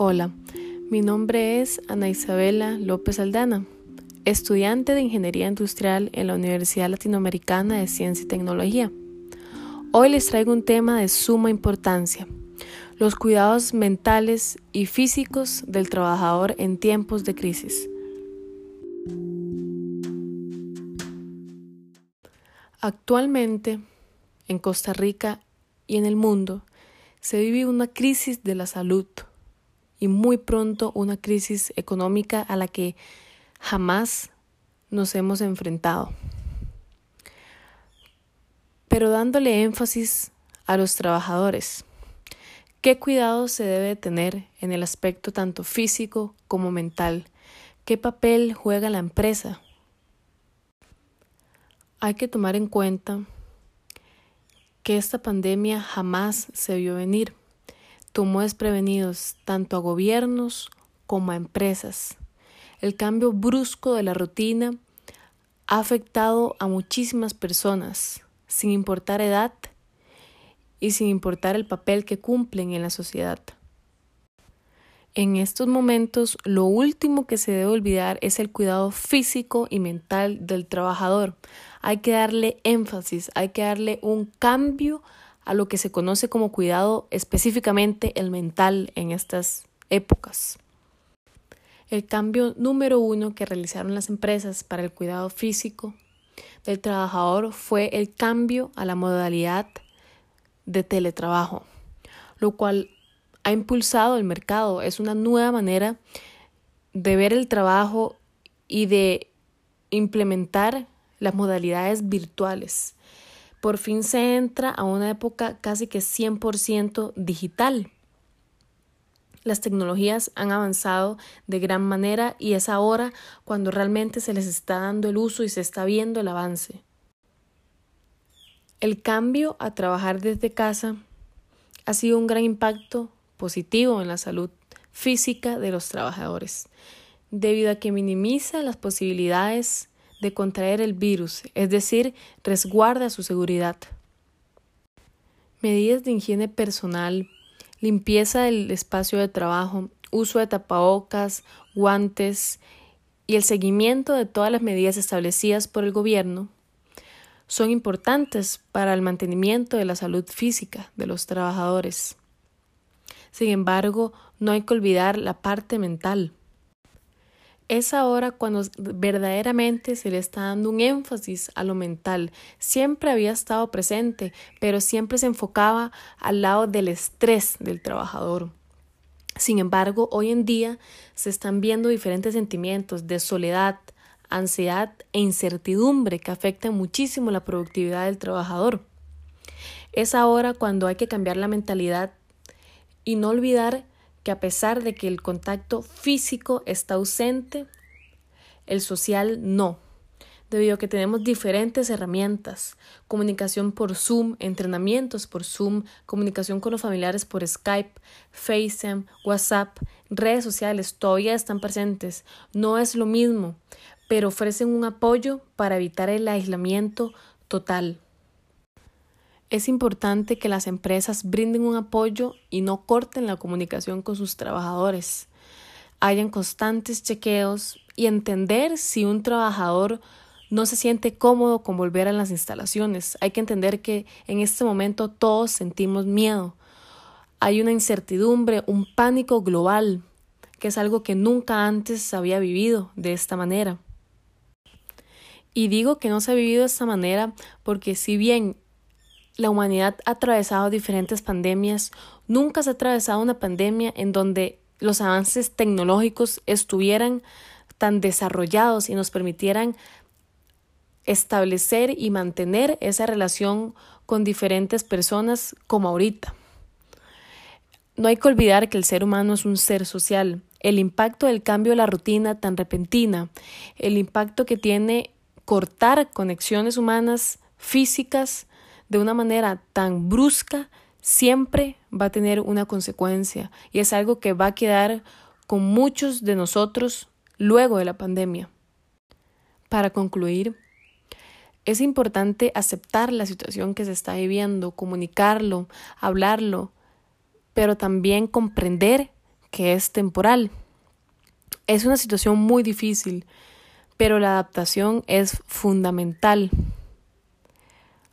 Hola, mi nombre es Ana Isabela López Aldana, estudiante de Ingeniería Industrial en la Universidad Latinoamericana de Ciencia y Tecnología. Hoy les traigo un tema de suma importancia, los cuidados mentales y físicos del trabajador en tiempos de crisis. Actualmente, en Costa Rica y en el mundo, se vive una crisis de la salud y muy pronto una crisis económica a la que jamás nos hemos enfrentado. Pero dándole énfasis a los trabajadores, ¿qué cuidado se debe tener en el aspecto tanto físico como mental? ¿Qué papel juega la empresa? Hay que tomar en cuenta que esta pandemia jamás se vio venir tomó desprevenidos tanto a gobiernos como a empresas. El cambio brusco de la rutina ha afectado a muchísimas personas, sin importar edad y sin importar el papel que cumplen en la sociedad. En estos momentos, lo último que se debe olvidar es el cuidado físico y mental del trabajador. Hay que darle énfasis, hay que darle un cambio a lo que se conoce como cuidado específicamente el mental en estas épocas. El cambio número uno que realizaron las empresas para el cuidado físico del trabajador fue el cambio a la modalidad de teletrabajo, lo cual ha impulsado el mercado. Es una nueva manera de ver el trabajo y de implementar las modalidades virtuales por fin se entra a una época casi que 100% digital. Las tecnologías han avanzado de gran manera y es ahora cuando realmente se les está dando el uso y se está viendo el avance. El cambio a trabajar desde casa ha sido un gran impacto positivo en la salud física de los trabajadores, debido a que minimiza las posibilidades de contraer el virus, es decir, resguarda su seguridad. Medidas de higiene personal, limpieza del espacio de trabajo, uso de tapabocas, guantes y el seguimiento de todas las medidas establecidas por el gobierno son importantes para el mantenimiento de la salud física de los trabajadores. Sin embargo, no hay que olvidar la parte mental. Es ahora cuando verdaderamente se le está dando un énfasis a lo mental. Siempre había estado presente, pero siempre se enfocaba al lado del estrés del trabajador. Sin embargo, hoy en día se están viendo diferentes sentimientos de soledad, ansiedad e incertidumbre que afectan muchísimo la productividad del trabajador. Es ahora cuando hay que cambiar la mentalidad y no olvidar que a pesar de que el contacto físico está ausente, el social no, debido a que tenemos diferentes herramientas, comunicación por Zoom, entrenamientos por Zoom, comunicación con los familiares por Skype, FaceTime, WhatsApp, redes sociales, todavía están presentes. No es lo mismo, pero ofrecen un apoyo para evitar el aislamiento total. Es importante que las empresas brinden un apoyo y no corten la comunicación con sus trabajadores. Hayan constantes chequeos y entender si un trabajador no se siente cómodo con volver a las instalaciones. Hay que entender que en este momento todos sentimos miedo. Hay una incertidumbre, un pánico global, que es algo que nunca antes había vivido de esta manera. Y digo que no se ha vivido de esta manera porque si bien la humanidad ha atravesado diferentes pandemias, nunca se ha atravesado una pandemia en donde los avances tecnológicos estuvieran tan desarrollados y nos permitieran establecer y mantener esa relación con diferentes personas como ahorita. No hay que olvidar que el ser humano es un ser social. El impacto del cambio de la rutina tan repentina, el impacto que tiene cortar conexiones humanas físicas de una manera tan brusca siempre va a tener una consecuencia y es algo que va a quedar con muchos de nosotros luego de la pandemia. Para concluir, es importante aceptar la situación que se está viviendo, comunicarlo, hablarlo, pero también comprender que es temporal. Es una situación muy difícil, pero la adaptación es fundamental.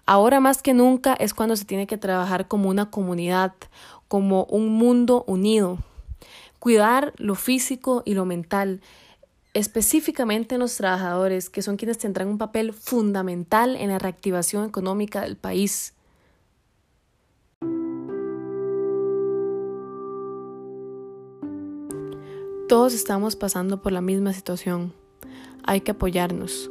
Ahora más que nunca es cuando se tiene que trabajar como una comunidad, como un mundo unido. Cuidar lo físico y lo mental, específicamente en los trabajadores, que son quienes tendrán un papel fundamental en la reactivación económica del país. Todos estamos pasando por la misma situación. Hay que apoyarnos.